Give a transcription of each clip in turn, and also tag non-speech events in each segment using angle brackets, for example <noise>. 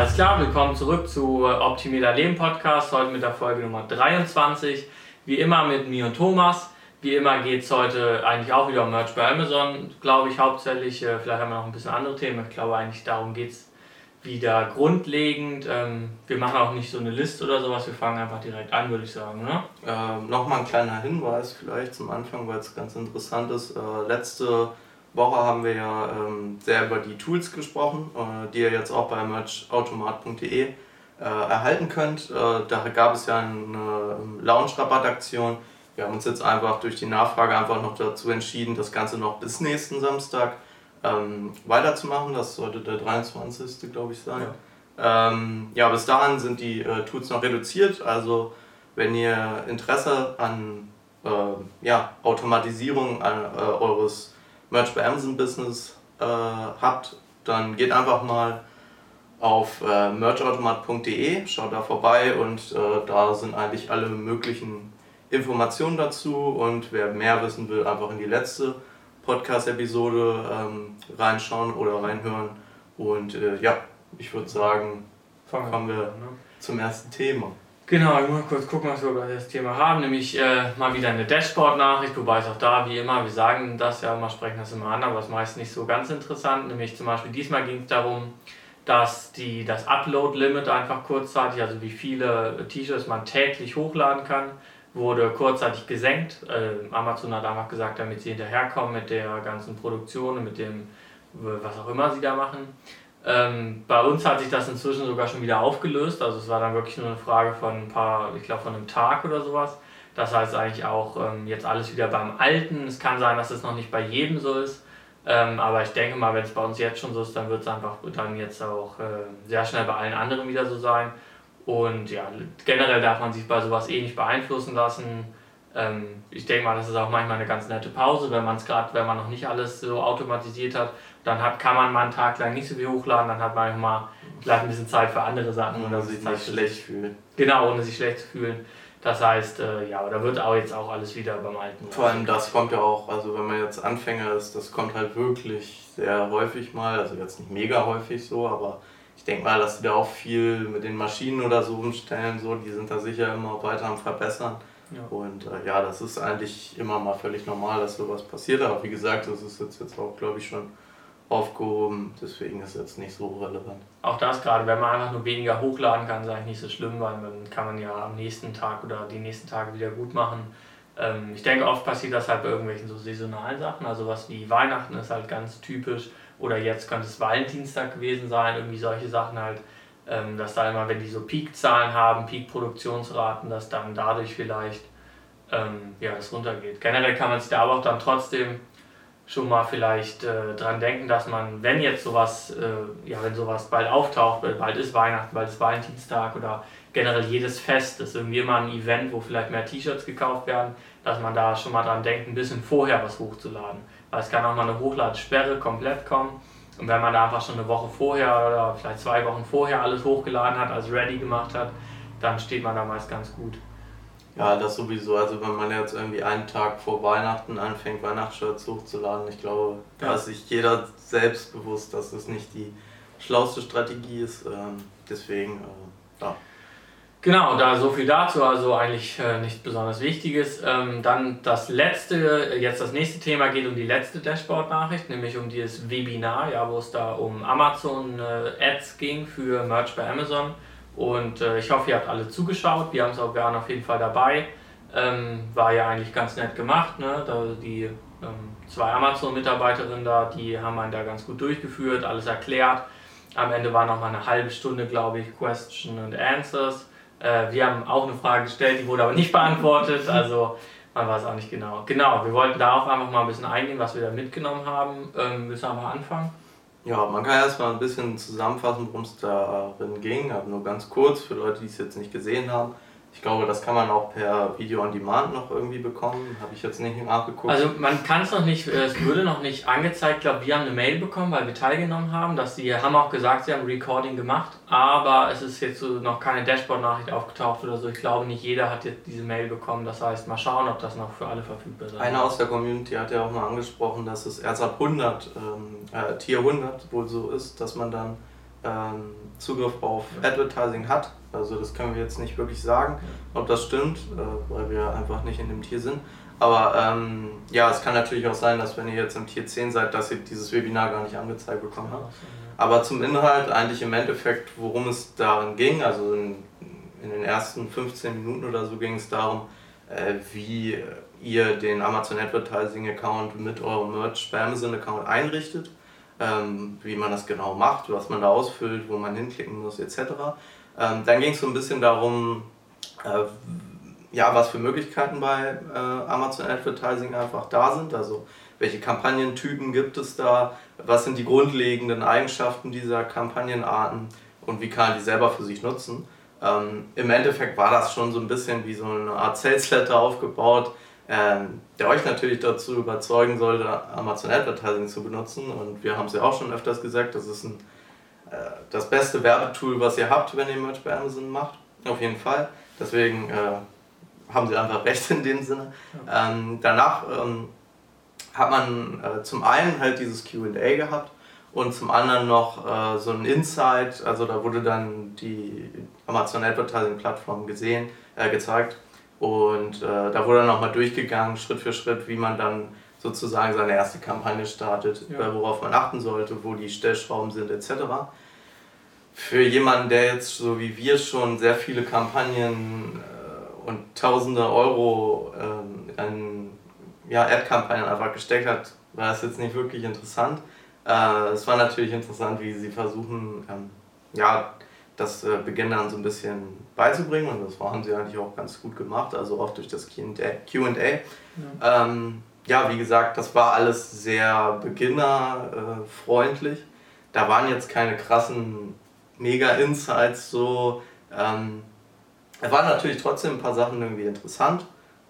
alles klar, willkommen zurück zu Optimier dein Leben Podcast, heute mit der Folge Nummer 23. Wie immer mit mir und Thomas. Wie immer geht es heute eigentlich auch wieder um Merch bei Amazon, glaube ich hauptsächlich. Äh, vielleicht haben wir noch ein bisschen andere Themen. Ich glaube eigentlich darum geht es wieder grundlegend. Ähm, wir machen auch nicht so eine Liste oder sowas, wir fangen einfach direkt an, würde ich sagen. Ne? Ähm, Nochmal ein kleiner Hinweis vielleicht zum Anfang, weil es ganz interessant ist. Äh, letzte Woche haben wir ja ähm, sehr über die Tools gesprochen, äh, die ihr jetzt auch bei merchautomat.de äh, erhalten könnt. Äh, da gab es ja eine ähm, Launch-Rabattaktion. Wir haben uns jetzt einfach durch die Nachfrage einfach noch dazu entschieden, das Ganze noch bis nächsten Samstag ähm, weiterzumachen. Das sollte der 23. glaube ich sein. Ja. Ähm, ja, bis dahin sind die äh, Tools noch reduziert. Also wenn ihr Interesse an äh, ja, Automatisierung an, äh, eures Merch bei Amazon Business äh, habt, dann geht einfach mal auf äh, merchautomat.de, schaut da vorbei und äh, da sind eigentlich alle möglichen Informationen dazu und wer mehr wissen will, einfach in die letzte Podcast-Episode ähm, reinschauen oder reinhören und äh, ja, ich würde sagen, kommen wir ne? zum ersten Thema. Genau, ich muss kurz gucken, was wir über das Thema haben, nämlich äh, mal wieder eine Dashboard-Nachricht, wobei es auch da, wie immer, wir sagen das ja immer, sprechen das immer an, aber es ist meist nicht so ganz interessant, nämlich zum Beispiel diesmal ging es darum, dass die, das Upload-Limit einfach kurzzeitig, also wie viele T-Shirts man täglich hochladen kann, wurde kurzzeitig gesenkt. Äh, Amazon hat einfach gesagt, damit sie hinterherkommen mit der ganzen Produktion und mit dem, was auch immer sie da machen. Ähm, bei uns hat sich das inzwischen sogar schon wieder aufgelöst. Also es war dann wirklich nur eine Frage von ein paar, ich glaube von einem Tag oder sowas. Das heißt eigentlich auch ähm, jetzt alles wieder beim Alten. Es kann sein, dass es noch nicht bei jedem so ist. Ähm, aber ich denke mal, wenn es bei uns jetzt schon so ist, dann wird es einfach dann jetzt auch äh, sehr schnell bei allen anderen wieder so sein. Und ja, generell darf man sich bei sowas eh nicht beeinflussen lassen. Ähm, ich denke mal, das ist auch manchmal eine ganz nette Pause, wenn man es gerade, wenn man noch nicht alles so automatisiert hat dann hat, kann man mal einen Tag lang nicht so viel hochladen, dann hat man mal vielleicht ein bisschen Zeit für andere Sachen. Ohne sich nicht schlecht fühlen. Genau, ohne sich schlecht zu fühlen. Das heißt, äh, ja, da wird auch jetzt auch alles wieder beim Alten. Vor allem das kommt ja auch, also wenn man jetzt Anfänger ist, das kommt halt wirklich sehr häufig mal, also jetzt nicht mega häufig so, aber ich denke mal, dass die da auch viel mit den Maschinen oder so umstellen, so, die sind da sicher immer weiter am Verbessern. Ja. Und äh, ja, das ist eigentlich immer mal völlig normal, dass sowas passiert, aber wie gesagt, das ist jetzt, jetzt auch, glaube ich, schon aufgehoben, deswegen ist es jetzt nicht so relevant. Auch das gerade, wenn man einfach nur weniger hochladen kann, ist eigentlich nicht so schlimm, weil dann kann man ja am nächsten Tag oder die nächsten Tage wieder gut machen. Ähm, ich denke, oft passiert das halt bei irgendwelchen so saisonalen Sachen, also was wie Weihnachten ist halt ganz typisch oder jetzt könnte es Valentinstag gewesen sein, irgendwie solche Sachen halt, ähm, dass da immer, wenn die so Peak-Zahlen haben, Peak-Produktionsraten, dass dann dadurch vielleicht ähm, ja, es runtergeht. Generell kann man sich da aber auch dann trotzdem schon mal vielleicht äh, dran denken, dass man, wenn jetzt sowas, äh, ja, wenn sowas bald auftaucht, bald ist Weihnachten, bald ist Valentinstag oder generell jedes Fest ist irgendwie immer ein Event, wo vielleicht mehr T-Shirts gekauft werden, dass man da schon mal dran denkt, ein bisschen vorher was hochzuladen. Weil es kann auch mal eine Hochladesperre komplett kommen. Und wenn man da einfach schon eine Woche vorher oder vielleicht zwei Wochen vorher alles hochgeladen hat, also ready gemacht hat, dann steht man da meist ganz gut. Ja, das sowieso. Also wenn man jetzt irgendwie einen Tag vor Weihnachten anfängt, Weihnachtsshirts hochzuladen, ich glaube, ja. da ist sich jeder selbst bewusst, dass das nicht die schlauste Strategie ist. Ähm, deswegen, äh, ja. Genau, da so viel dazu, also eigentlich äh, nicht besonders Wichtiges. Ähm, dann das letzte, jetzt das nächste Thema geht um die letzte Dashboard-Nachricht, nämlich um dieses Webinar, ja, wo es da um Amazon äh, ging für Merch bei Amazon. Und äh, ich hoffe, ihr habt alle zugeschaut. Wir haben es auch gerne auf jeden Fall dabei. Ähm, war ja eigentlich ganz nett gemacht. Ne? Da die ähm, zwei Amazon-Mitarbeiterinnen da, die haben einen da ganz gut durchgeführt, alles erklärt. Am Ende war noch mal eine halbe Stunde, glaube ich, Question and Answers. Äh, wir haben auch eine Frage gestellt, die wurde aber nicht beantwortet. Also man weiß auch nicht genau. Genau, wir wollten darauf einfach mal ein bisschen eingehen, was wir da mitgenommen haben. Ähm, müssen wir mal anfangen? Ja, man kann erstmal ein bisschen zusammenfassen, worum es darin ging, aber nur ganz kurz für Leute, die es jetzt nicht gesehen haben. Ich glaube, das kann man auch per Video on Demand noch irgendwie bekommen. Habe ich jetzt nicht nachgeguckt. Also man kann es noch nicht, äh, es würde noch nicht angezeigt. Ich glaube, wir haben eine Mail bekommen, weil wir teilgenommen haben, dass sie haben auch gesagt, sie haben Recording gemacht, aber es ist jetzt so noch keine Dashboard-Nachricht aufgetaucht oder so. Ich glaube, nicht jeder hat jetzt diese Mail bekommen. Das heißt, mal schauen, ob das noch für alle verfügbar ist. Einer aus der Community hat ja auch mal angesprochen, dass es erst ab 100, ähm, äh, Tier 100 wohl so ist, dass man dann ähm, Zugriff auf Advertising hat. Also das können wir jetzt nicht wirklich sagen, ob das stimmt, äh, weil wir einfach nicht in dem Tier sind. Aber ähm, ja, es kann natürlich auch sein, dass wenn ihr jetzt im Tier 10 seid, dass ihr dieses Webinar gar nicht angezeigt bekommen habt. Aber zum Inhalt eigentlich im Endeffekt, worum es darin ging, also in, in den ersten 15 Minuten oder so ging es darum, äh, wie ihr den Amazon Advertising Account mit eurem Merch Amazon Account einrichtet, ähm, wie man das genau macht, was man da ausfüllt, wo man hinklicken muss etc. Ähm, dann ging es so ein bisschen darum, äh, ja, was für Möglichkeiten bei äh, Amazon Advertising einfach da sind. Also welche Kampagnentypen gibt es da, was sind die grundlegenden Eigenschaften dieser Kampagnenarten und wie kann man die selber für sich nutzen. Ähm, Im Endeffekt war das schon so ein bisschen wie so eine Art Sales Letter aufgebaut, ähm, der euch natürlich dazu überzeugen sollte, Amazon Advertising zu benutzen. Und wir haben es ja auch schon öfters gesagt, das ist ein, äh, das beste Werbetool, was ihr habt, wenn ihr Merch bei Amazon macht. Auf jeden Fall. Deswegen äh, haben sie einfach recht in dem Sinne. Ähm, danach ähm, hat man äh, zum einen halt dieses QA gehabt und zum anderen noch äh, so ein Insight, also da wurde dann die Amazon Advertising Plattform gesehen, äh, gezeigt und äh, da wurde dann nochmal durchgegangen, Schritt für Schritt, wie man dann sozusagen seine erste Kampagne startet, ja. Äh, worauf man achten sollte, wo die Stellschrauben sind etc. Für jemanden, der jetzt so wie wir schon sehr viele Kampagnen und tausende Euro ähm, an ja, Ad-Kampagnen einfach gesteckt hat, war es jetzt nicht wirklich interessant. Äh, es war natürlich interessant, wie sie versuchen, ähm, ja, das äh, Beginnern so ein bisschen beizubringen und das haben sie eigentlich auch ganz gut gemacht, also auch durch das QA. Ja. Ähm, ja, wie gesagt, das war alles sehr beginnerfreundlich. Äh, da waren jetzt keine krassen Mega-Insights so. Ähm, es waren natürlich trotzdem ein paar Sachen irgendwie interessant.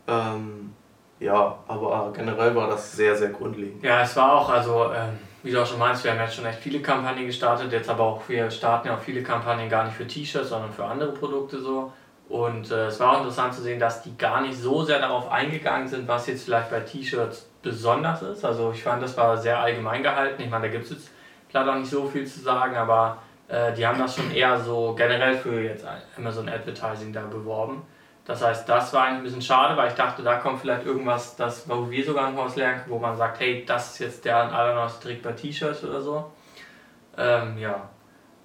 Ähm, ja, aber generell war das sehr, sehr grundlegend. Ja, es war auch, also ähm, wie du auch schon meinst, wir haben jetzt schon echt viele Kampagnen gestartet, jetzt aber auch, wir starten ja auch viele Kampagnen gar nicht für T-Shirts, sondern für andere Produkte so. Und äh, es war auch interessant zu sehen, dass die gar nicht so sehr darauf eingegangen sind, was jetzt vielleicht bei T-Shirts besonders ist. Also ich fand, das war sehr allgemein gehalten. Ich meine, da gibt es jetzt leider auch nicht so viel zu sagen, aber äh, die haben das schon eher so generell für jetzt Amazon Advertising da beworben. Das heißt, das war eigentlich ein bisschen schade, weil ich dachte, da kommt vielleicht irgendwas, das, wo wir sogar noch was lernen, wo man sagt, hey, das ist jetzt der allerneueste Trick bei T-Shirts oder so. Ähm, ja.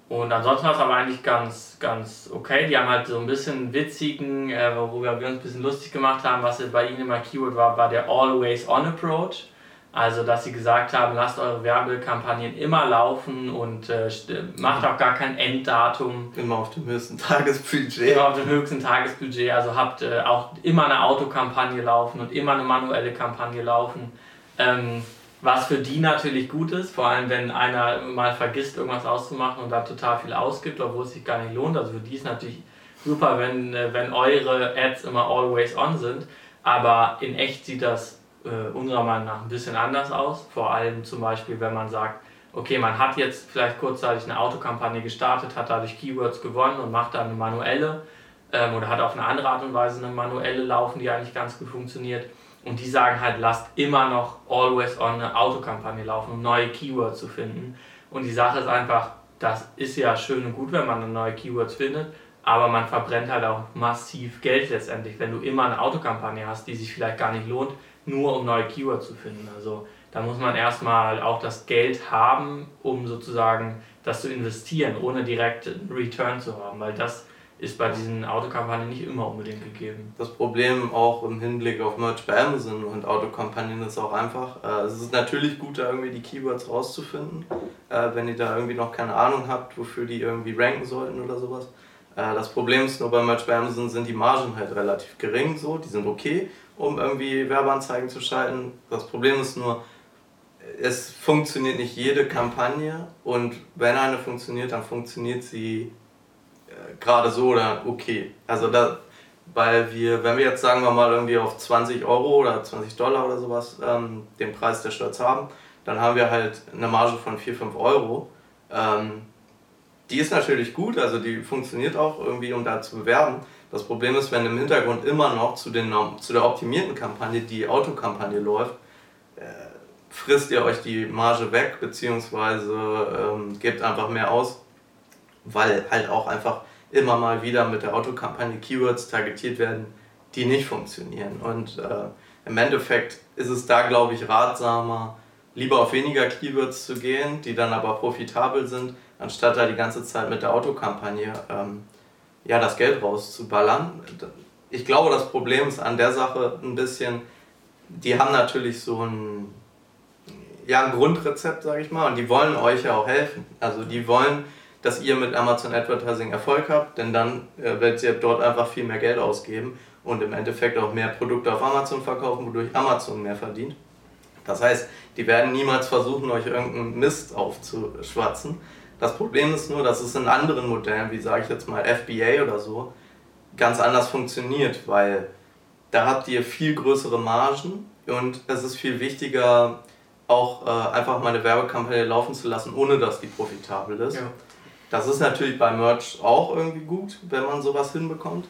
Und ansonsten war es aber eigentlich ganz, ganz okay. Die haben halt so ein bisschen witzigen, äh, worüber wir uns ein bisschen lustig gemacht haben, was bei ihnen immer Keyword war, war der Always On Approach. Also, dass sie gesagt haben, lasst eure Werbekampagnen immer laufen und äh, macht auch gar kein Enddatum. Immer auf dem höchsten <laughs> Tagesbudget. Immer auf dem höchsten Tagesbudget. Also habt äh, auch immer eine Autokampagne laufen und immer eine manuelle Kampagne laufen. Ähm, was für die natürlich gut ist, vor allem wenn einer mal vergisst, irgendwas auszumachen und dann total viel ausgibt, obwohl es sich gar nicht lohnt. Also für die ist natürlich super, wenn, äh, wenn eure Ads immer always on sind. Aber in echt sieht das äh, unserer Meinung nach ein bisschen anders aus. Vor allem zum Beispiel, wenn man sagt, okay, man hat jetzt vielleicht kurzzeitig eine Autokampagne gestartet, hat dadurch Keywords gewonnen und macht dann eine manuelle ähm, oder hat auf eine andere Art und Weise eine manuelle laufen, die eigentlich ganz gut funktioniert. Und die sagen halt, lasst immer noch always on eine Autokampagne laufen, um neue Keywords zu finden. Und die Sache ist einfach, das ist ja schön und gut, wenn man neue Keywords findet, aber man verbrennt halt auch massiv Geld letztendlich, wenn du immer eine Autokampagne hast, die sich vielleicht gar nicht lohnt, nur um neue Keywords zu finden. Also da muss man erstmal auch das Geld haben, um sozusagen das zu investieren, ohne direkt einen Return zu haben, weil das ist bei diesen Autokampagnen nicht immer unbedingt gegeben. Das Problem auch im Hinblick auf Merch bei Amazon und Autokampagnen ist auch einfach, äh, es ist natürlich gut, da irgendwie die Keywords rauszufinden, äh, wenn ihr da irgendwie noch keine Ahnung habt, wofür die irgendwie ranken sollten oder sowas. Äh, das Problem ist nur bei bei Amazon sind die Margen halt relativ gering, so, die sind okay, um irgendwie Werbeanzeigen zu schalten. Das Problem ist nur, es funktioniert nicht jede Kampagne und wenn eine funktioniert, dann funktioniert sie äh, gerade so oder okay. Also da, weil wir, wenn wir jetzt sagen wir mal irgendwie auf 20 Euro oder 20 Dollar oder sowas ähm, den Preis der Shirts haben, dann haben wir halt eine Marge von 4, 5 Euro. Ähm, die ist natürlich gut, also die funktioniert auch irgendwie, um da zu bewerben. Das Problem ist, wenn im Hintergrund immer noch zu, den, zu der optimierten Kampagne die Autokampagne läuft, äh, frisst ihr euch die Marge weg, beziehungsweise ähm, gebt einfach mehr aus. weil halt auch einfach immer mal wieder mit der Autokampagne Keywords targetiert werden, die nicht funktionieren. Und äh, im Endeffekt ist es da, glaube ich, ratsamer, lieber auf weniger Keywords zu gehen, die dann aber profitabel sind, anstatt da die ganze Zeit mit der Autokampagne ähm, ja, das Geld rauszuballern. Ich glaube, das Problem ist an der Sache ein bisschen, die haben natürlich so ein, ja, ein Grundrezept, sage ich mal, und die wollen euch ja auch helfen. Also die wollen, dass ihr mit Amazon Advertising Erfolg habt, denn dann äh, werdet ihr dort einfach viel mehr Geld ausgeben und im Endeffekt auch mehr Produkte auf Amazon verkaufen, wodurch Amazon mehr verdient. Das heißt, die werden niemals versuchen, euch irgendeinen Mist aufzuschwatzen. Das Problem ist nur, dass es in anderen Modellen, wie sage ich jetzt mal FBA oder so, ganz anders funktioniert, weil da habt ihr viel größere Margen und es ist viel wichtiger, auch äh, einfach mal eine Werbekampagne laufen zu lassen, ohne dass die profitabel ist. Ja. Das ist natürlich bei Merch auch irgendwie gut, wenn man sowas hinbekommt.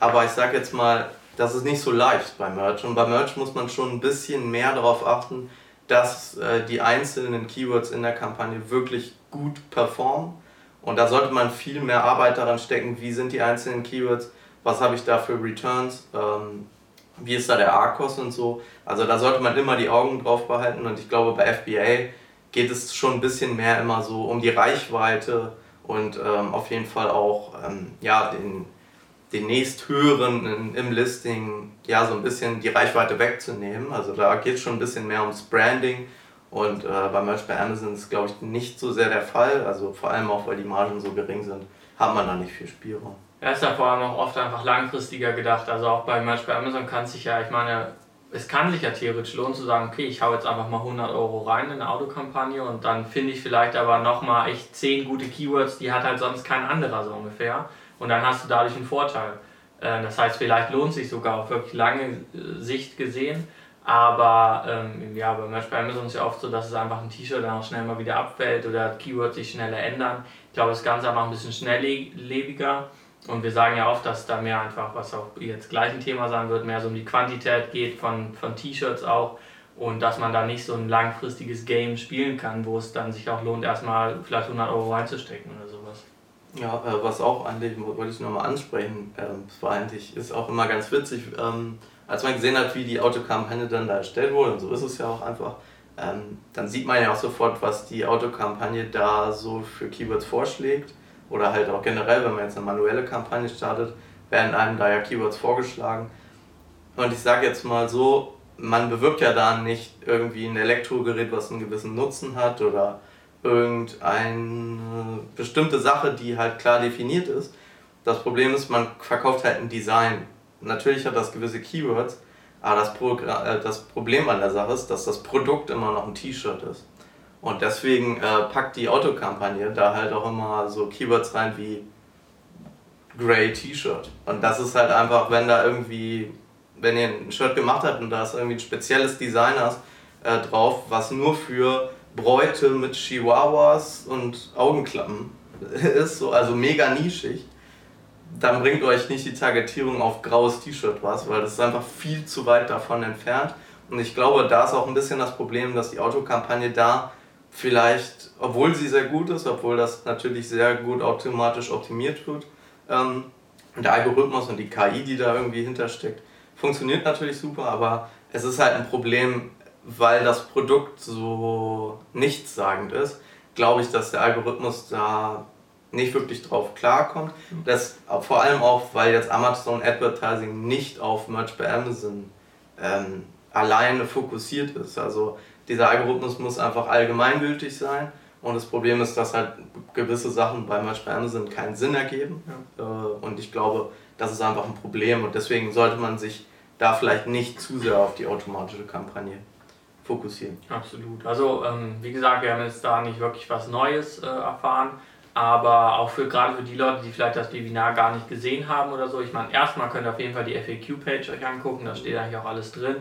Aber ich sag jetzt mal, das ist nicht so leicht bei Merch. Und bei Merch muss man schon ein bisschen mehr darauf achten, dass äh, die einzelnen Keywords in der Kampagne wirklich gut performen. Und da sollte man viel mehr Arbeit daran stecken, wie sind die einzelnen Keywords, was habe ich da für Returns, ähm, wie ist da der ARKOS und so. Also da sollte man immer die Augen drauf behalten und ich glaube bei FBA geht es schon ein bisschen mehr immer so um die Reichweite und ähm, auf jeden Fall auch ähm, ja, den, den nächsthöheren im Listing ja so ein bisschen die Reichweite wegzunehmen. Also da geht es schon ein bisschen mehr ums Branding und äh, bei Merch bei Amazon ist glaube ich nicht so sehr der Fall. Also vor allem auch weil die Margen so gering sind, hat man da nicht viel Spielraum. Ja, ist ja vor allem auch oft einfach langfristiger gedacht. Also auch bei Merch bei Amazon kann sich ja, ich meine, es kann sich ja theoretisch lohnen zu sagen, okay, ich hau jetzt einfach mal 100 Euro rein in eine Autokampagne und dann finde ich vielleicht aber nochmal echt 10 gute Keywords, die hat halt sonst kein anderer so ungefähr. Und dann hast du dadurch einen Vorteil. Äh, das heißt, vielleicht lohnt es sich sogar auf wirklich lange äh, Sicht gesehen. Aber ähm, ja, bei Merch bei Amazon ist ja oft so, dass es einfach ein T-Shirt dann auch schnell mal wieder abfällt oder Keywords sich schneller ändern. Ich glaube, das Ganze einfach ein bisschen schnelllebiger. Und wir sagen ja oft, dass da mehr einfach, was auch jetzt gleich ein Thema sein wird, mehr so um die Quantität geht von, von T-Shirts auch. Und dass man da nicht so ein langfristiges Game spielen kann, wo es dann sich auch lohnt, erstmal vielleicht 100 Euro reinzustecken oder sowas. Ja, äh, was auch eigentlich, wollte ich nochmal ansprechen, das war eigentlich, ist auch immer ganz witzig, ähm, als man gesehen hat, wie die Autokampagne dann da erstellt wurde, und so ist es ja auch einfach, ähm, dann sieht man ja auch sofort, was die Autokampagne da so für Keywords vorschlägt oder halt auch generell, wenn man jetzt eine manuelle Kampagne startet, werden einem da ja Keywords vorgeschlagen. Und ich sage jetzt mal so, man bewirbt ja da nicht irgendwie ein Elektrogerät, was einen gewissen Nutzen hat oder irgendeine bestimmte Sache, die halt klar definiert ist. Das Problem ist, man verkauft halt ein Design. Natürlich hat das gewisse Keywords, aber das, Pro äh, das Problem an der Sache ist, dass das Produkt immer noch ein T-Shirt ist. Und deswegen äh, packt die Autokampagne da halt auch immer so Keywords rein wie Grey T-Shirt. Und das ist halt einfach, wenn da irgendwie, wenn ihr ein Shirt gemacht habt und da ist irgendwie ein spezielles Design äh, drauf, was nur für Bräute mit Chihuahuas und Augenklappen <laughs> ist, so, also mega nischig, dann bringt euch nicht die Targetierung auf graues T-Shirt was, weil das ist einfach viel zu weit davon entfernt. Und ich glaube, da ist auch ein bisschen das Problem, dass die Autokampagne da vielleicht, obwohl sie sehr gut ist, obwohl das natürlich sehr gut automatisch optimiert wird, ähm, der Algorithmus und die KI, die da irgendwie hintersteckt, funktioniert natürlich super, aber es ist halt ein Problem, weil das Produkt so nichtssagend ist, glaube ich, dass der Algorithmus da nicht wirklich drauf klarkommt. Das, vor allem auch, weil jetzt Amazon Advertising nicht auf Merch bei Amazon ähm, alleine fokussiert ist. Also dieser Algorithmus muss einfach allgemeingültig sein. Und das Problem ist, dass halt gewisse Sachen bei Merch bei Amazon keinen Sinn ergeben. Ja. Äh, und ich glaube, das ist einfach ein Problem. Und deswegen sollte man sich da vielleicht nicht zu sehr auf die automatische Kampagne fokussieren. Absolut. Also ähm, wie gesagt, wir haben jetzt da nicht wirklich was Neues äh, erfahren. Aber auch für gerade für die Leute, die vielleicht das Webinar gar nicht gesehen haben oder so, ich meine, erstmal könnt ihr auf jeden Fall die FAQ-Page euch angucken, da steht eigentlich auch alles drin.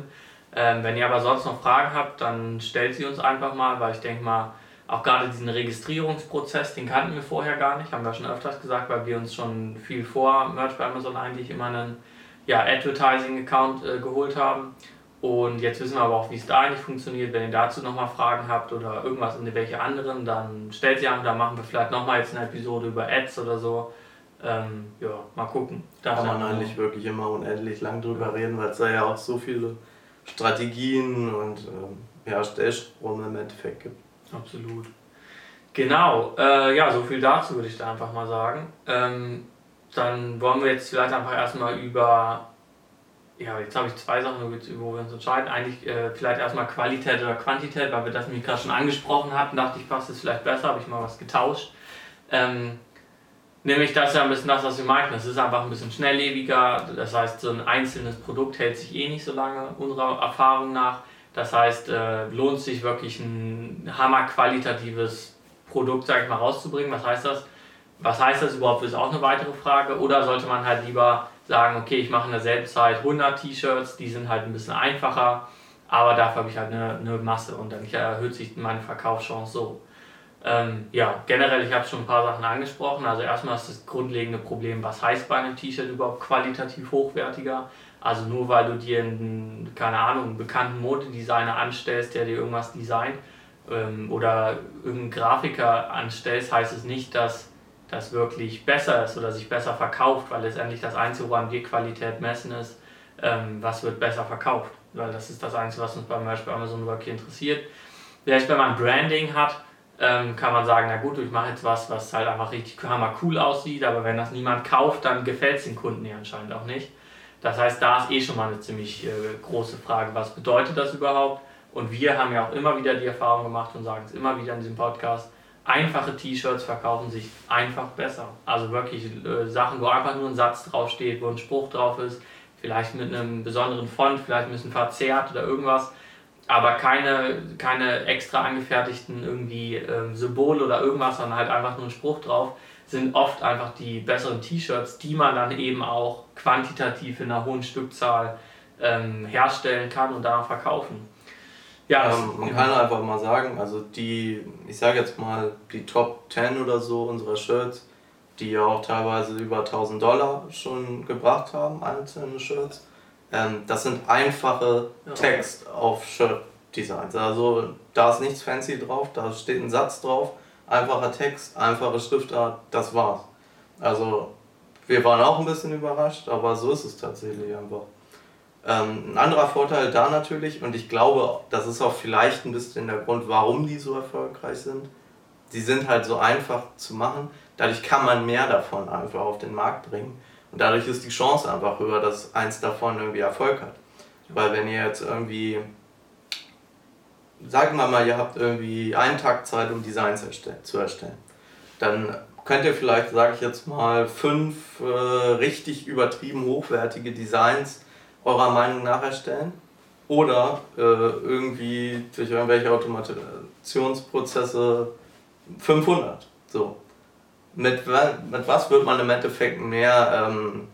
Ähm, wenn ihr aber sonst noch Fragen habt, dann stellt sie uns einfach mal, weil ich denke mal, auch gerade diesen Registrierungsprozess, den kannten wir vorher gar nicht, haben wir schon öfters gesagt, weil wir uns schon viel vor Merch bei Amazon eigentlich immer einen ja, Advertising-Account äh, geholt haben. Und jetzt wissen wir aber auch, wie es da eigentlich funktioniert. Wenn ihr dazu nochmal Fragen habt oder irgendwas in welche anderen, dann stellt sie an. Da machen wir vielleicht nochmal jetzt eine Episode über Ads oder so. Ähm, ja, mal gucken. Da kann man eigentlich wirklich immer unendlich lang drüber reden, weil es da ja auch so viele Strategien und ähm, ja, Stellstrom im Endeffekt gibt. Absolut. Genau, äh, ja, so viel dazu würde ich da einfach mal sagen. Ähm, dann wollen wir jetzt vielleicht einfach erstmal über ja, jetzt habe ich zwei Sachen, wo wir uns entscheiden. Eigentlich äh, vielleicht erstmal Qualität oder Quantität, weil wir das nämlich gerade schon angesprochen hatten. Dachte ich, passt es vielleicht besser, habe ich mal was getauscht. Ähm, nämlich das ist ja ein bisschen das, was wir meinten. Es ist einfach ein bisschen schnelllebiger. Das heißt, so ein einzelnes Produkt hält sich eh nicht so lange, unserer Erfahrung nach. Das heißt, äh, lohnt sich wirklich ein hammerqualitatives Produkt, sag ich mal, rauszubringen. Was heißt das? Was heißt das überhaupt, ist auch eine weitere Frage. Oder sollte man halt lieber sagen, okay, ich mache in derselben Zeit 100 T-Shirts, die sind halt ein bisschen einfacher, aber dafür habe ich halt eine, eine Masse und dann erhöht sich meine Verkaufschance so. Ähm, ja, generell, ich habe schon ein paar Sachen angesprochen. Also erstmal ist das grundlegende Problem, was heißt bei einem T-Shirt überhaupt qualitativ hochwertiger? Also nur weil du dir einen, keine Ahnung, einen bekannten Modedesigner anstellst, der dir irgendwas designt ähm, oder irgendeinen Grafiker anstellst, heißt es nicht, dass das wirklich besser ist oder sich besser verkauft, weil letztendlich das Einzige, woran wir Qualität messen, ist, ähm, was wird besser verkauft. Weil das ist das Einzige, was uns beim Beispiel Amazon wirklich interessiert. Vielleicht, wenn man Branding hat, ähm, kann man sagen, na gut, ich mache jetzt was, was halt einfach richtig hammer cool aussieht, aber wenn das niemand kauft, dann gefällt es den Kunden ja anscheinend auch nicht. Das heißt, da ist eh schon mal eine ziemlich äh, große Frage, was bedeutet das überhaupt? Und wir haben ja auch immer wieder die Erfahrung gemacht und sagen es immer wieder in diesem Podcast, einfache T-Shirts verkaufen sich einfach besser. Also wirklich äh, Sachen, wo einfach nur ein Satz draufsteht, wo ein Spruch drauf ist, vielleicht mit einem besonderen Font, vielleicht ein bisschen verzerrt oder irgendwas, aber keine, keine extra angefertigten irgendwie ähm, Symbole oder irgendwas, sondern halt einfach nur ein Spruch drauf, sind oft einfach die besseren T-Shirts, die man dann eben auch quantitativ in einer hohen Stückzahl ähm, herstellen kann und dann verkaufen. Ja, ähm, man kann einfach mal sagen, also die, ich sage jetzt mal, die Top 10 oder so unserer Shirts, die ja auch teilweise über 1000 Dollar schon gebracht haben, einzelne Shirts, ähm, das sind einfache Text auf Shirt-Designs. Also da ist nichts fancy drauf, da steht ein Satz drauf, einfacher Text, einfache Schriftart, das war's. Also wir waren auch ein bisschen überrascht, aber so ist es tatsächlich einfach. Ähm, ein anderer Vorteil da natürlich, und ich glaube, das ist auch vielleicht ein bisschen der Grund, warum die so erfolgreich sind. Sie sind halt so einfach zu machen, dadurch kann man mehr davon einfach auf den Markt bringen. Und dadurch ist die Chance einfach höher, dass eins davon irgendwie Erfolg hat. Weil wenn ihr jetzt irgendwie, sagen wir mal, ihr habt irgendwie einen Tag Zeit, um Designs zu erstellen, dann könnt ihr vielleicht, sage ich jetzt mal, fünf äh, richtig übertrieben hochwertige Designs eurer Meinung nach erstellen oder äh, irgendwie durch irgendwelche Automationsprozesse 500. So. Mit, mit was wird man im Endeffekt mehr ähm,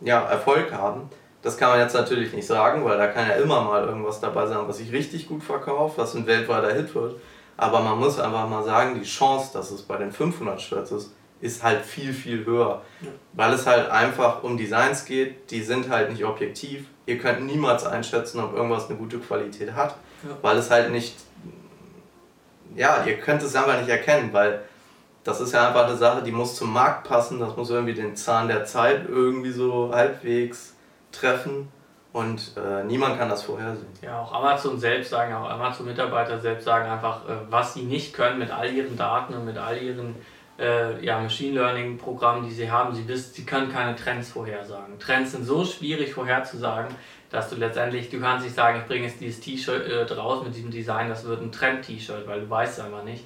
ja, Erfolg haben? Das kann man jetzt natürlich nicht sagen, weil da kann ja immer mal irgendwas dabei sein, was sich richtig gut verkauft, was ein weltweiter Hit wird. Aber man muss einfach mal sagen, die Chance, dass es bei den 500 Shirts ist, ist halt viel, viel höher. Ja. Weil es halt einfach um Designs geht, die sind halt nicht objektiv. Ihr könnt niemals einschätzen, ob irgendwas eine gute Qualität hat, ja. weil es halt nicht, ja, ihr könnt es einfach nicht erkennen, weil das ist ja einfach eine Sache, die muss zum Markt passen, das muss irgendwie den Zahn der Zeit irgendwie so halbwegs treffen und äh, niemand kann das vorhersehen. Ja, auch Amazon selbst sagen, auch Amazon-Mitarbeiter selbst sagen einfach, äh, was sie nicht können mit all ihren Daten und mit all ihren äh, ja, Machine Learning Programmen, die sie haben, sie wissen, sie können keine Trends vorhersagen. Trends sind so schwierig vorherzusagen, dass du letztendlich, du kannst nicht sagen, ich bringe jetzt dieses T-Shirt äh, raus mit diesem Design, das wird ein Trend-T-Shirt, weil du weißt es einfach nicht.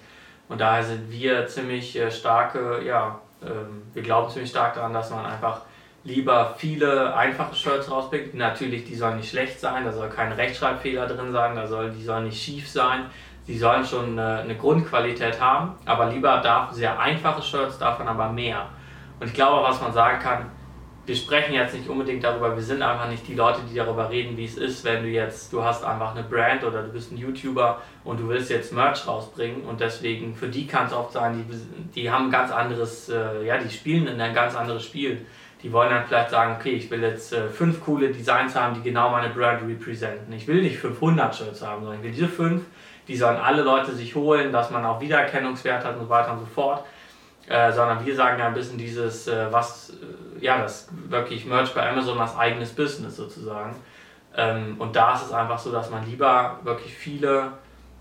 Und daher sind wir ziemlich äh, starke, ja, ähm, wir glauben ziemlich stark daran, dass man einfach lieber viele einfache Shirts rausbringt. Natürlich, die sollen nicht schlecht sein, da soll kein Rechtschreibfehler drin sein, da soll, die sollen nicht schief sein sie sollen schon eine, eine, Grundqualität haben, aber lieber darf sehr einfache Shirts, davon aber mehr. Und ich glaube, was man sagen kann, wir sprechen jetzt nicht unbedingt darüber, wir sind einfach nicht die Leute, die darüber reden, wie es ist, wenn du jetzt, du hast einfach eine Brand oder du bist ein YouTuber und du willst jetzt Merch rausbringen und deswegen, für die kann es oft sein, die, die haben ein ganz anderes, äh, ja, die spielen in ein ganz anderes Spiel. die wollen dann vielleicht sagen, okay, ich will jetzt äh, fünf coole Designs haben, die genau meine Brand representen. Ich will nicht 500 Shirts haben, sondern ich will diese fünf, die sollen alle Leute sich holen, dass man auch Wiedererkennungswert hat und so weiter und so fort. Äh, sondern wir sagen ja ein bisschen dieses, äh, was, äh, ja, das wirklich Merch bei Amazon als eigenes Business sozusagen. Ähm, und da ist es einfach so, dass man lieber wirklich viele,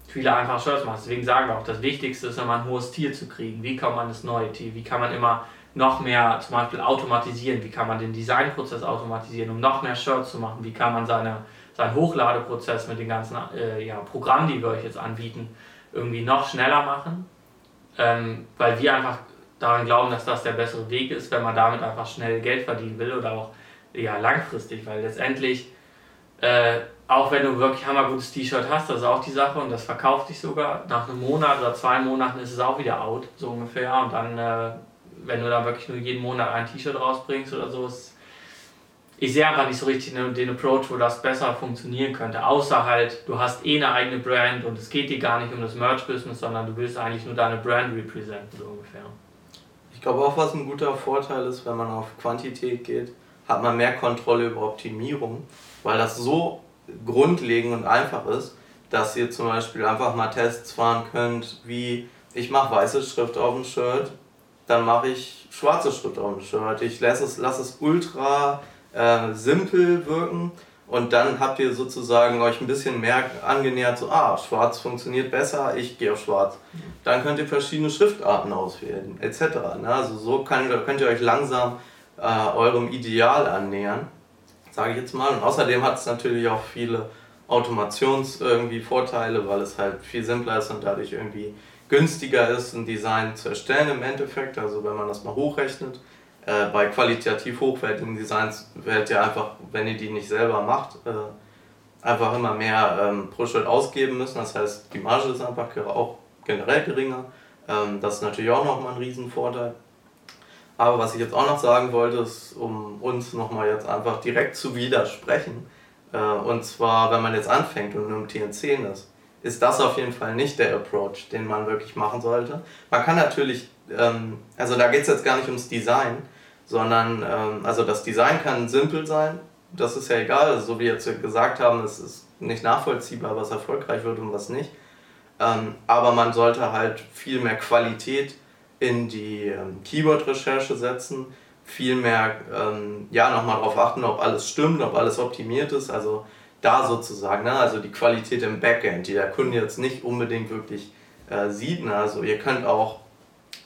viele einfache Shirts macht. Deswegen sagen wir auch, das Wichtigste ist immer ein hohes Tier zu kriegen. Wie kann man das neue Tier, wie kann man immer noch mehr zum Beispiel automatisieren, wie kann man den Designprozess automatisieren, um noch mehr Shirts zu machen, wie kann man seine, seinen Hochladeprozess mit den ganzen äh, ja, Programmen, die wir euch jetzt anbieten, irgendwie noch schneller machen. Ähm, weil wir einfach daran glauben, dass das der bessere Weg ist, wenn man damit einfach schnell Geld verdienen will oder auch ja, langfristig, weil letztendlich, äh, auch wenn du wirklich hammergutes T-Shirt hast, das ist auch die Sache und das verkauft sich sogar, nach einem Monat oder zwei Monaten ist es auch wieder out, so ungefähr, und dann, äh, wenn du da wirklich nur jeden Monat ein T-Shirt rausbringst oder so, ist, ich sehe einfach nicht so richtig den, Approach, wo das besser funktionieren könnte, außer halt, du hast eh eine eigene Brand und es geht dir gar nicht um das Merch-Business, sondern du willst eigentlich nur deine Brand representen, so ungefähr. Ich glaube auch, was ein guter Vorteil ist, wenn man auf Quantität geht, hat man mehr Kontrolle über Optimierung, weil das so grundlegend und einfach ist, dass ihr zum Beispiel einfach mal Tests fahren könnt, wie ich mache weiße Schrift auf dem Shirt, dann mache ich schwarze Schrift auf dem Shirt. Ich lasse es, lasse es ultra äh, simpel wirken und dann habt ihr sozusagen euch ein bisschen mehr angenähert, so, ah, schwarz funktioniert besser, ich gehe auf schwarz. Dann könnt ihr verschiedene Schriftarten auswählen, etc. Ne? Also so könnt, könnt ihr euch langsam äh, eurem Ideal annähern, sage ich jetzt mal. Und außerdem hat es natürlich auch viele Automations irgendwie Vorteile, weil es halt viel simpler ist und dadurch irgendwie günstiger ist, ein Design zu erstellen im Endeffekt. Also wenn man das mal hochrechnet, äh, bei qualitativ hochwertigen Designs werdet ihr einfach, wenn ihr die nicht selber macht, äh, einfach immer mehr ähm, pro Schritt ausgeben müssen. Das heißt, die Marge ist einfach auch generell geringer. Ähm, das ist natürlich auch nochmal ein Riesenvorteil. Aber was ich jetzt auch noch sagen wollte, ist, um uns nochmal jetzt einfach direkt zu widersprechen, äh, und zwar, wenn man jetzt anfängt und nur im TN10 ist, ist das auf jeden Fall nicht der Approach, den man wirklich machen sollte. Man kann natürlich, ähm, also da geht es jetzt gar nicht ums Design, sondern ähm, also das Design kann simpel sein, das ist ja egal, also so wie jetzt gesagt haben, es ist nicht nachvollziehbar, was erfolgreich wird und was nicht. Ähm, aber man sollte halt viel mehr Qualität in die ähm, Keyword-Recherche setzen, viel mehr ähm, ja, nochmal darauf achten, ob alles stimmt, ob alles optimiert ist. Also da sozusagen, ne? also die Qualität im Backend, die der Kunde jetzt nicht unbedingt wirklich äh, sieht. Ne? Also ihr könnt auch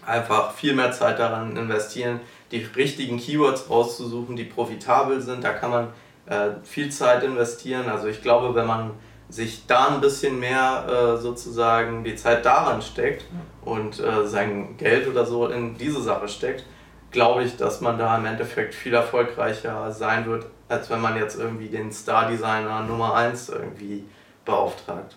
einfach viel mehr Zeit daran investieren, die richtigen Keywords rauszusuchen, die profitabel sind. Da kann man äh, viel Zeit investieren. Also ich glaube, wenn man sich da ein bisschen mehr äh, sozusagen die Zeit daran steckt und äh, sein Geld oder so in diese Sache steckt, glaube ich, dass man da im Endeffekt viel erfolgreicher sein wird, als wenn man jetzt irgendwie den Star-Designer Nummer 1 irgendwie beauftragt.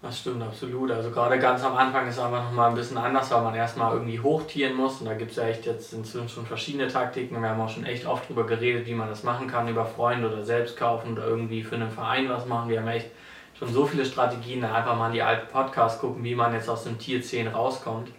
Das stimmt absolut. Also gerade ganz am Anfang ist es einfach nochmal ein bisschen anders, weil man erstmal irgendwie hochtieren muss. Und da gibt es ja echt jetzt inzwischen schon verschiedene Taktiken. Wir haben auch schon echt oft drüber geredet, wie man das machen kann, über Freunde oder selbst kaufen oder irgendwie für einen Verein was machen. Wir haben echt schon so viele Strategien, da einfach mal in die alten Podcasts gucken, wie man jetzt aus dem Tier 10 rauskommt.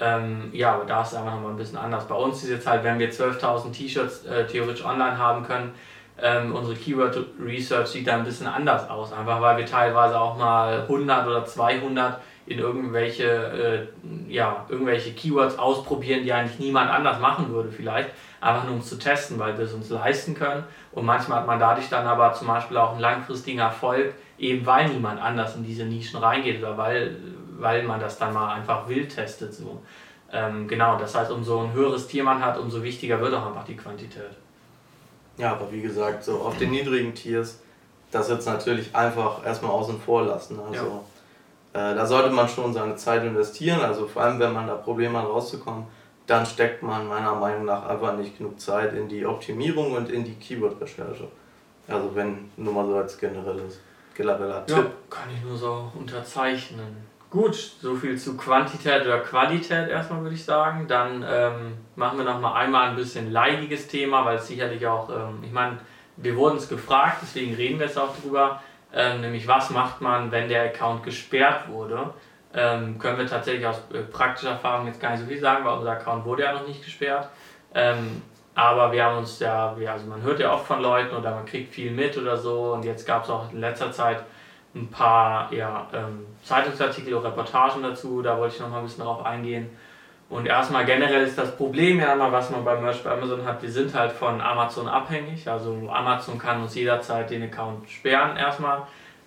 Ähm, ja, aber da ist es einfach nochmal ein bisschen anders. Bei uns ist jetzt halt, wenn wir 12.000 T-Shirts äh, theoretisch online haben können, ähm, unsere Keyword Research sieht da ein bisschen anders aus, einfach weil wir teilweise auch mal 100 oder 200 in irgendwelche, äh, ja, irgendwelche Keywords ausprobieren, die eigentlich niemand anders machen würde vielleicht, einfach nur um zu testen, weil wir es uns leisten können und manchmal hat man dadurch dann aber zum Beispiel auch einen langfristigen Erfolg, eben weil niemand anders in diese Nischen reingeht oder weil, weil man das dann mal einfach wild testet. So. Ähm, genau, das heißt, umso ein höheres Tier man hat, umso wichtiger wird auch einfach die Quantität. Ja, aber wie gesagt, so auf den niedrigen Tiers, das jetzt natürlich einfach erstmal außen vor lassen. Also ja. äh, da sollte man schon seine Zeit investieren, also vor allem wenn man da Probleme hat rauszukommen, dann steckt man meiner Meinung nach einfach nicht genug Zeit in die Optimierung und in die Keyword-Recherche. Also wenn nur mal so als generelles genereller Tipp. Ja, kann ich nur so unterzeichnen. Gut, so viel zu Quantität oder Qualität erstmal würde ich sagen. Dann ähm, machen wir noch mal einmal ein bisschen leidiges Thema, weil es sicherlich auch, ähm, ich meine, wir wurden es gefragt, deswegen reden wir jetzt auch drüber. Ähm, nämlich, was macht man, wenn der Account gesperrt wurde? Ähm, können wir tatsächlich aus äh, praktischer Erfahrung jetzt gar nicht so viel sagen, weil unser Account wurde ja noch nicht gesperrt. Ähm, aber wir haben uns ja, also man hört ja oft von Leuten oder man kriegt viel mit oder so. Und jetzt gab es auch in letzter Zeit ein paar ja, ähm, Zeitungsartikel oder Reportagen dazu. Da wollte ich noch mal ein bisschen drauf eingehen. Und erstmal generell ist das Problem ja immer, was man beim Merch bei Amazon hat, wir sind halt von Amazon abhängig. Also Amazon kann uns jederzeit den Account sperren erstmal.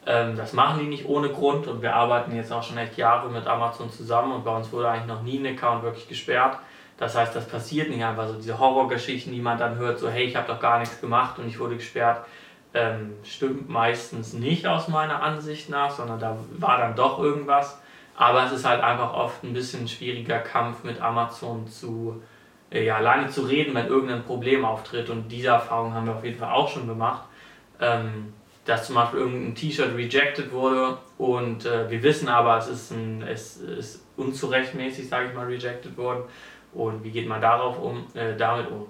Ähm, das machen die nicht ohne Grund und wir arbeiten jetzt auch schon echt Jahre mit Amazon zusammen und bei uns wurde eigentlich noch nie ein Account wirklich gesperrt. Das heißt, das passiert nicht einfach so. Diese Horrorgeschichten, die man dann hört, so hey, ich habe doch gar nichts gemacht und ich wurde gesperrt, ähm, stimmt meistens nicht aus meiner Ansicht nach, sondern da war dann doch irgendwas. Aber es ist halt einfach oft ein bisschen schwieriger Kampf mit Amazon zu, äh, ja, lange zu reden, wenn irgendein Problem auftritt. Und diese Erfahrung haben wir auf jeden Fall auch schon gemacht. Ähm, dass zum Beispiel irgendein T-Shirt rejected wurde und äh, wir wissen aber, es ist, ein, es ist unzurechtmäßig, sage ich mal, rejected worden und wie geht man darauf um, äh, damit um?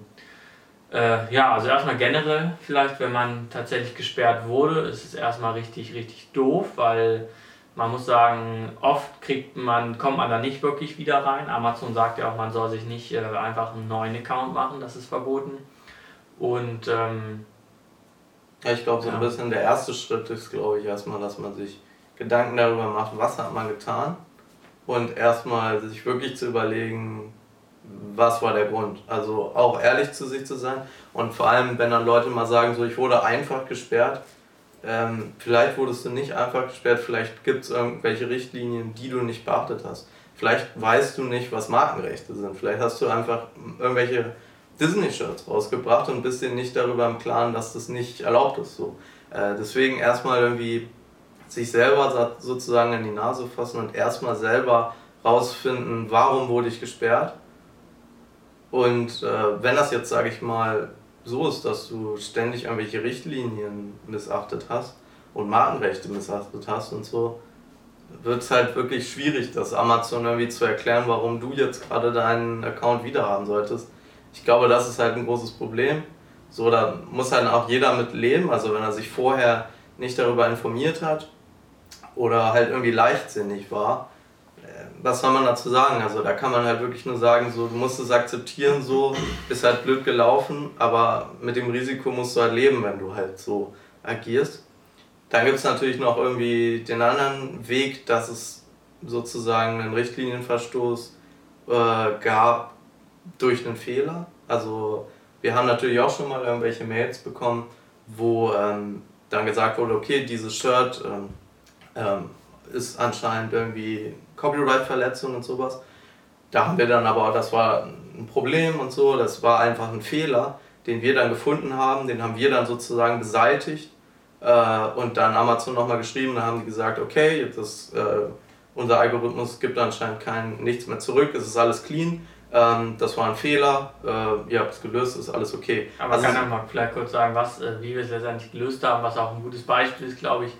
Äh, ja, also erstmal generell vielleicht, wenn man tatsächlich gesperrt wurde, ist es erstmal richtig, richtig doof, weil man muss sagen, oft kriegt man, kommt man da nicht wirklich wieder rein. Amazon sagt ja auch, man soll sich nicht äh, einfach einen neuen Account machen, das ist verboten. Und ähm, ja, ich glaube, so ja. ein bisschen der erste Schritt ist, glaube ich, erstmal, dass man sich Gedanken darüber macht, was hat man getan und erstmal sich wirklich zu überlegen, was war der Grund. Also auch ehrlich zu sich zu sein und vor allem, wenn dann Leute mal sagen, so ich wurde einfach gesperrt, ähm, vielleicht wurdest du nicht einfach gesperrt, vielleicht gibt es irgendwelche Richtlinien, die du nicht beachtet hast. Vielleicht weißt du nicht, was Markenrechte sind. Vielleicht hast du einfach irgendwelche Disney-Shirts rausgebracht und bist dir nicht darüber im Klaren, dass das nicht erlaubt ist. So. Äh, deswegen erstmal irgendwie sich selber sozusagen in die Nase fassen und erstmal selber rausfinden, warum wurde ich gesperrt und äh, wenn das jetzt, sage ich mal, so ist, dass du ständig irgendwelche Richtlinien missachtet hast und Markenrechte missachtet hast und so, wird es halt wirklich schwierig, das Amazon irgendwie zu erklären, warum du jetzt gerade deinen Account wieder haben solltest. Ich glaube, das ist halt ein großes Problem. So, da muss halt auch jeder mit leben. Also wenn er sich vorher nicht darüber informiert hat oder halt irgendwie leichtsinnig war, was soll man dazu sagen? Also da kann man halt wirklich nur sagen, so, du musst es akzeptieren, so, ist halt blöd gelaufen, aber mit dem Risiko musst du halt leben, wenn du halt so agierst. Dann gibt es natürlich noch irgendwie den anderen Weg, dass es sozusagen einen Richtlinienverstoß äh, gab durch einen Fehler. Also wir haben natürlich auch schon mal irgendwelche Mails bekommen, wo ähm, dann gesagt wurde, okay, dieses Shirt ähm, ähm, ist anscheinend irgendwie Copyright-Verletzung und sowas. Da haben wir dann aber, das war ein Problem und so, das war einfach ein Fehler, den wir dann gefunden haben, den haben wir dann sozusagen beseitigt äh, und dann Amazon nochmal geschrieben, da haben die gesagt, okay, das, äh, unser Algorithmus gibt anscheinend kein, nichts mehr zurück, es ist alles clean, ähm, das war ein Fehler, äh, ihr habt es gelöst, ist alles okay. Aber also kann man vielleicht kurz sagen, was, äh, wie wir es letztendlich gelöst haben, was auch ein gutes Beispiel ist, glaube ich,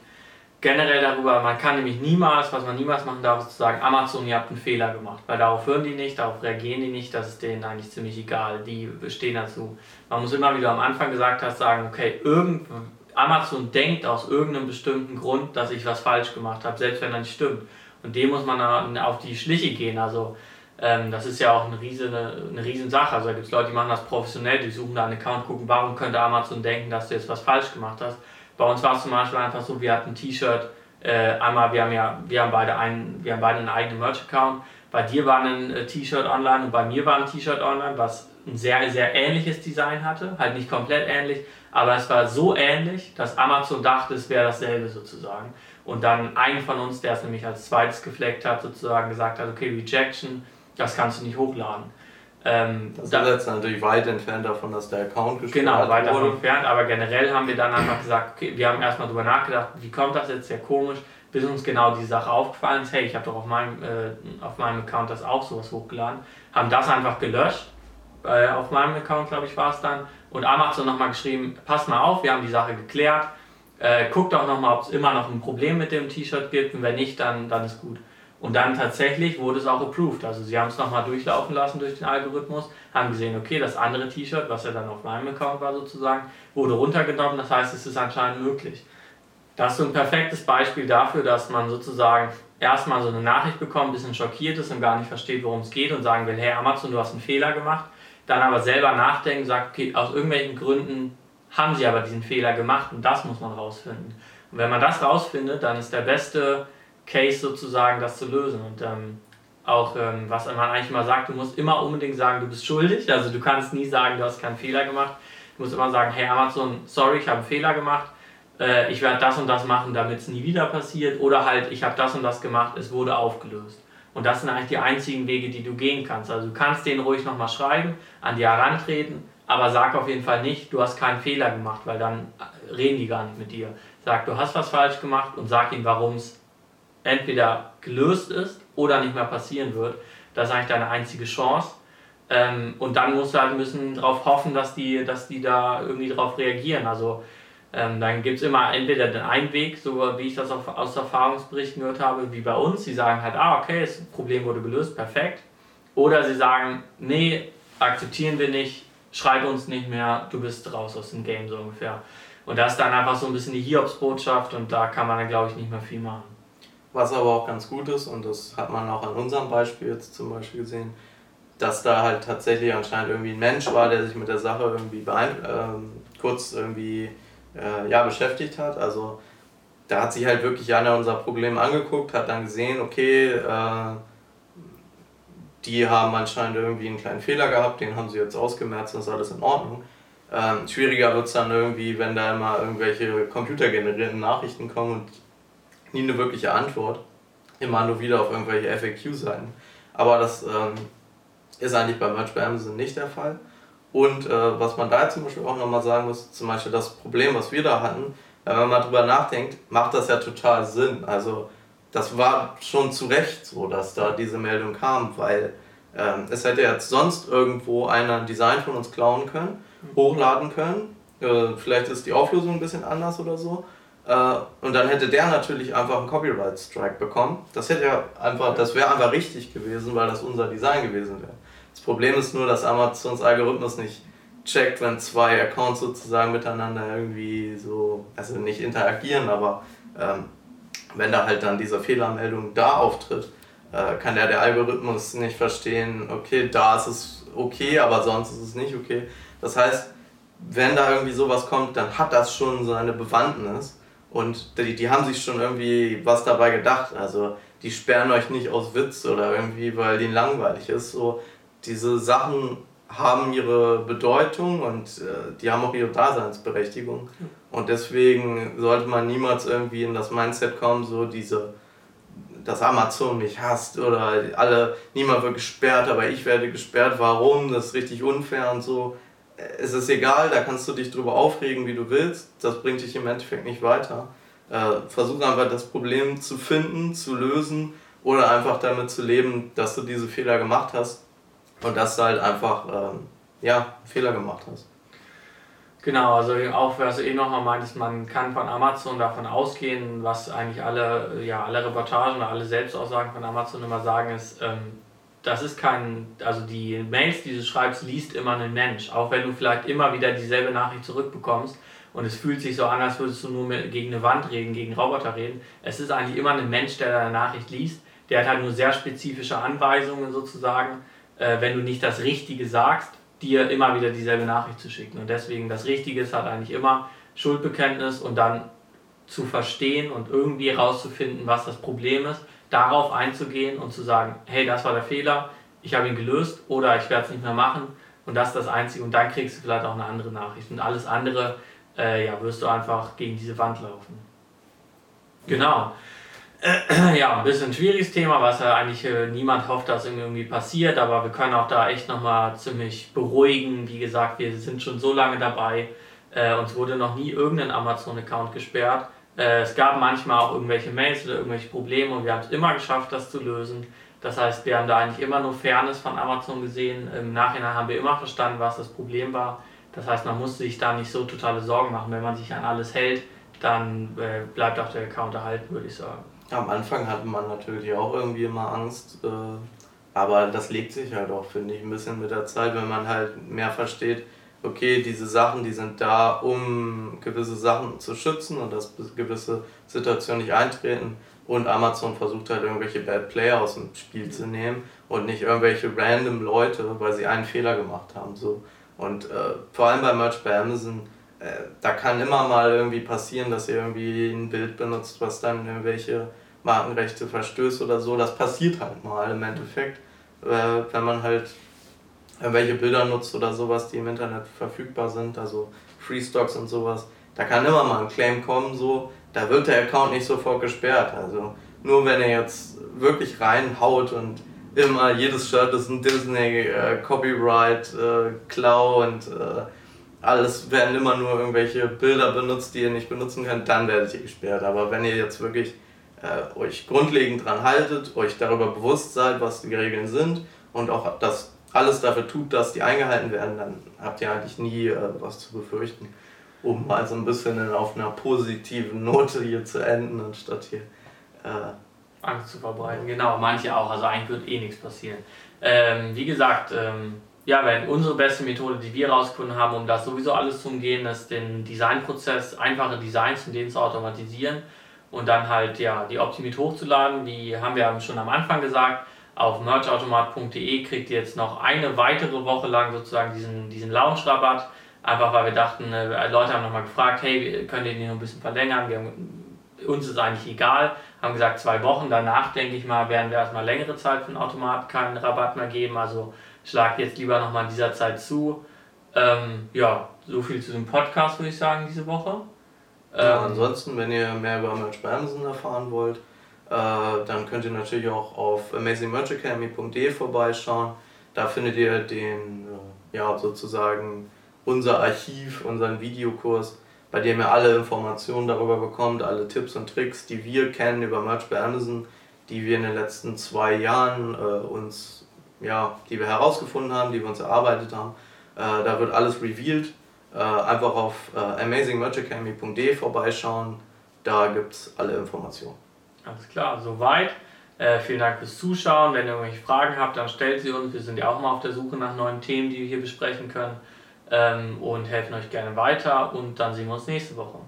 generell darüber, man kann nämlich niemals, was man niemals machen darf, ist zu sagen, Amazon, ihr habt einen Fehler gemacht, weil darauf hören die nicht, darauf reagieren die nicht, das ist denen eigentlich ziemlich egal, die stehen dazu. Man muss immer, wie du am Anfang gesagt hast, sagen, okay, irgend, Amazon denkt aus irgendeinem bestimmten Grund, dass ich was falsch gemacht habe, selbst wenn das nicht stimmt. Und dem muss man auf die Schliche gehen, also ähm, das ist ja auch eine riesen, eine, riesen Sache. Also da gibt es Leute, die machen das professionell, die suchen da einen Account, gucken, warum könnte Amazon denken, dass du jetzt was falsch gemacht hast bei uns war es zum Beispiel einfach so, wir hatten ein T-Shirt, äh, einmal, wir haben ja, wir haben beide einen, wir haben beide einen eigenen Merch-Account. Bei dir war ein äh, T-Shirt online und bei mir war ein T-Shirt online, was ein sehr, sehr ähnliches Design hatte. Halt nicht komplett ähnlich, aber es war so ähnlich, dass Amazon dachte, es wäre dasselbe sozusagen. Und dann ein von uns, der es nämlich als zweites gefleckt hat, sozusagen gesagt hat, okay, Rejection, das kannst du nicht hochladen. Ähm, das ist jetzt natürlich weit entfernt davon, dass der Account gesperrt Genau, weit davon entfernt, aber generell haben wir dann einfach gesagt, okay, wir haben erstmal darüber nachgedacht, wie kommt das jetzt, sehr komisch, bis uns genau die Sache aufgefallen ist, hey, ich habe doch auf meinem, äh, auf meinem Account das auch sowas hochgeladen, haben das einfach gelöscht, äh, auf meinem Account glaube ich war es dann, und Amazon nochmal geschrieben, passt mal auf, wir haben die Sache geklärt, äh, guckt auch nochmal, ob es immer noch ein Problem mit dem T-Shirt gibt und wenn nicht, dann, dann ist gut. Und dann tatsächlich wurde es auch approved. Also sie haben es nochmal durchlaufen lassen durch den Algorithmus, haben gesehen, okay, das andere T-Shirt, was ja dann auf meinem Account war sozusagen, wurde runtergenommen. Das heißt, es ist anscheinend möglich. Das ist so ein perfektes Beispiel dafür, dass man sozusagen erstmal so eine Nachricht bekommt, ein bisschen schockiert ist und gar nicht versteht, worum es geht und sagen will, hey Amazon, du hast einen Fehler gemacht. dann aber selber nachdenken, sagt, okay, aus irgendwelchen Gründen haben sie aber diesen Fehler gemacht und das muss man rausfinden. Und wenn man das rausfindet, dann ist der beste Case sozusagen, das zu lösen. Und ähm, auch, ähm, was man eigentlich immer sagt, du musst immer unbedingt sagen, du bist schuldig. Also du kannst nie sagen, du hast keinen Fehler gemacht. Du musst immer sagen, hey Amazon, sorry, ich habe einen Fehler gemacht. Äh, ich werde das und das machen, damit es nie wieder passiert. Oder halt, ich habe das und das gemacht, es wurde aufgelöst. Und das sind eigentlich die einzigen Wege, die du gehen kannst. Also du kannst denen ruhig nochmal schreiben, an die herantreten, aber sag auf jeden Fall nicht, du hast keinen Fehler gemacht, weil dann reden die gar nicht mit dir. Sag, du hast was falsch gemacht und sag ihnen, warum es entweder gelöst ist oder nicht mehr passieren wird. Das ist eigentlich deine einzige Chance. Ähm, und dann musst du halt müssen darauf hoffen, dass die, dass die da irgendwie darauf reagieren. Also ähm, dann gibt es immer entweder den einen Weg, so wie ich das auch aus Erfahrungsberichten gehört habe, wie bei uns. Sie sagen halt, ah, okay, das Problem wurde gelöst, perfekt. Oder sie sagen, nee, akzeptieren wir nicht, schreib uns nicht mehr, du bist raus aus dem Game so ungefähr. Und das ist dann einfach so ein bisschen die Hiobsbotschaft und da kann man dann, glaube ich, nicht mehr viel machen. Was aber auch ganz gut ist, und das hat man auch an unserem Beispiel jetzt zum Beispiel gesehen, dass da halt tatsächlich anscheinend irgendwie ein Mensch war, der sich mit der Sache irgendwie ähm, kurz irgendwie äh, ja, beschäftigt hat. Also da hat sich halt wirklich einer unser Problem angeguckt, hat dann gesehen, okay, äh, die haben anscheinend irgendwie einen kleinen Fehler gehabt, den haben sie jetzt ausgemerzt, das ist alles in Ordnung. Ähm, schwieriger wird es dann irgendwie, wenn da immer irgendwelche computergenerierten Nachrichten kommen und nie eine wirkliche Antwort. Immer nur wieder auf irgendwelche FAQ-Seiten. Aber das ähm, ist eigentlich bei Merch bei Amazon nicht der Fall. Und äh, was man da zum Beispiel auch nochmal sagen muss, zum Beispiel das Problem, was wir da hatten, wenn man mal drüber nachdenkt, macht das ja total Sinn. Also das war schon zu Recht so, dass da diese Meldung kam, weil ähm, es hätte jetzt sonst irgendwo einer ein Design von uns klauen können, hochladen können. Äh, vielleicht ist die Auflösung ein bisschen anders oder so. Äh, und dann hätte der natürlich einfach einen Copyright Strike bekommen. Das hätte ja einfach, das wäre einfach richtig gewesen, weil das unser Design gewesen wäre. Das Problem ist nur, dass Amazons Algorithmus nicht checkt, wenn zwei Accounts sozusagen miteinander irgendwie so, also nicht interagieren, aber ähm, wenn da halt dann diese Fehlermeldung da auftritt, äh, kann ja der Algorithmus nicht verstehen, okay, da ist es okay, aber sonst ist es nicht okay. Das heißt, wenn da irgendwie sowas kommt, dann hat das schon seine Bewandtnis und die, die haben sich schon irgendwie was dabei gedacht. Also die sperren euch nicht aus Witz oder irgendwie, weil denen langweilig ist. So, diese Sachen haben ihre Bedeutung und äh, die haben auch ihre Daseinsberechtigung. Und deswegen sollte man niemals irgendwie in das Mindset kommen, so diese, dass Amazon mich hasst oder alle, niemand wird gesperrt, aber ich werde gesperrt, warum, das ist richtig unfair und so. Es ist egal, da kannst du dich drüber aufregen, wie du willst, das bringt dich im Endeffekt nicht weiter. Äh, versuch einfach das Problem zu finden, zu lösen oder einfach damit zu leben, dass du diese Fehler gemacht hast und dass du halt einfach ähm, ja, Fehler gemacht hast. Genau, also auch was du eh nochmal meintest, man kann von Amazon davon ausgehen, was eigentlich alle, ja, alle Reportagen oder alle Selbstaussagen von Amazon immer sagen, ist, ähm, das ist kein, also die Mails, die du schreibst, liest immer ein Mensch. Auch wenn du vielleicht immer wieder dieselbe Nachricht zurückbekommst und es fühlt sich so an, als würdest du nur gegen eine Wand reden, gegen Roboter reden. Es ist eigentlich immer ein Mensch, der deine Nachricht liest. Der hat halt nur sehr spezifische Anweisungen sozusagen äh, wenn du nicht das Richtige sagst, dir immer wieder dieselbe Nachricht zu schicken. Und deswegen das Richtige ist halt eigentlich immer Schuldbekenntnis und dann zu verstehen und irgendwie herauszufinden, was das Problem ist, darauf einzugehen und zu sagen, hey, das war der Fehler, ich habe ihn gelöst oder ich werde es nicht mehr machen und das ist das Einzige und dann kriegst du vielleicht auch eine andere Nachricht und alles andere, äh, ja, wirst du einfach gegen diese Wand laufen. Genau. <clears throat> ja, ein bisschen ein schwieriges Thema, was ja eigentlich äh, niemand hofft, dass irgendwie passiert, aber wir können auch da echt nochmal ziemlich beruhigen. Wie gesagt, wir sind schon so lange dabei. Äh, uns wurde noch nie irgendein Amazon-Account gesperrt. Äh, es gab manchmal auch irgendwelche Mails oder irgendwelche Probleme und wir haben es immer geschafft, das zu lösen. Das heißt, wir haben da eigentlich immer nur Fairness von Amazon gesehen. Im Nachhinein haben wir immer verstanden, was das Problem war. Das heißt, man musste sich da nicht so totale Sorgen machen. Wenn man sich an alles hält, dann äh, bleibt auch der Account erhalten, würde ich sagen. Am Anfang hatte man natürlich auch irgendwie immer Angst, äh, aber das legt sich halt auch, finde ich, ein bisschen mit der Zeit, wenn man halt mehr versteht, okay, diese Sachen, die sind da, um gewisse Sachen zu schützen und dass gewisse Situationen nicht eintreten, Und Amazon versucht halt irgendwelche Bad Player aus dem Spiel zu nehmen und nicht irgendwelche random Leute, weil sie einen Fehler gemacht haben. So. Und äh, vor allem bei Merch bei Amazon, äh, da kann immer mal irgendwie passieren, dass ihr irgendwie ein Bild benutzt, was dann irgendwelche Markenrechte verstößt oder so. Das passiert halt mal im Endeffekt, äh, wenn man halt irgendwelche Bilder nutzt oder sowas, die im Internet verfügbar sind, also Freestocks und sowas. Da kann immer mal ein Claim kommen, so, da wird der Account nicht sofort gesperrt. Also nur wenn er jetzt wirklich reinhaut und immer jedes Shirt ist ein Disney äh, Copyright äh, Klau und äh, alles werden immer nur irgendwelche Bilder benutzt, die ihr nicht benutzen könnt, dann werdet ihr gesperrt. Aber wenn ihr jetzt wirklich äh, euch grundlegend dran haltet, euch darüber bewusst seid, was die Regeln sind und auch das alles dafür tut, dass die eingehalten werden, dann habt ihr eigentlich nie äh, was zu befürchten. Um mal so ein bisschen auf einer positiven Note hier zu enden, anstatt hier äh, Angst zu verbreiten. Genau, manche auch. Also eigentlich wird eh nichts passieren. Ähm, wie gesagt, ähm, ja, wenn unsere beste Methode, die wir rausgefunden haben, um das sowieso alles zu umgehen, ist den Designprozess, einfache Designs und den zu automatisieren und dann halt ja die Optimit hochzuladen. Die haben wir schon am Anfang gesagt. Auf merchautomat.de kriegt ihr jetzt noch eine weitere Woche lang sozusagen diesen, diesen Launch-Rabatt. Einfach weil wir dachten, äh, Leute haben nochmal gefragt, hey, könnt ihr den noch ein bisschen verlängern? Haben, uns ist eigentlich egal. Haben gesagt, zwei Wochen. Danach, denke ich mal, werden wir erstmal längere Zeit für den Automat keinen Rabatt mehr geben. Also schlag jetzt lieber nochmal in dieser Zeit zu. Ähm, ja, so viel zu dem Podcast, würde ich sagen, diese Woche. Ja, ähm, ansonsten, wenn ihr mehr über Merch Amazon erfahren wollt, dann könnt ihr natürlich auch auf amazingmerchacademy.de vorbeischauen. Da findet ihr den, äh, ja, sozusagen unser Archiv, unseren Videokurs, bei dem ihr alle Informationen darüber bekommt, alle Tipps und Tricks, die wir kennen über Merch bei Amazon, die wir in den letzten zwei Jahren äh, uns, ja, die wir herausgefunden haben, die wir uns erarbeitet haben. Äh, da wird alles revealed äh, einfach auf äh, amazingmerchacademy.de vorbeischauen. Da gibt es alle Informationen. Alles klar, soweit. Äh, vielen Dank fürs Zuschauen. Wenn ihr irgendwelche Fragen habt, dann stellt sie uns. Wir sind ja auch mal auf der Suche nach neuen Themen, die wir hier besprechen können. Ähm, und helfen euch gerne weiter. Und dann sehen wir uns nächste Woche.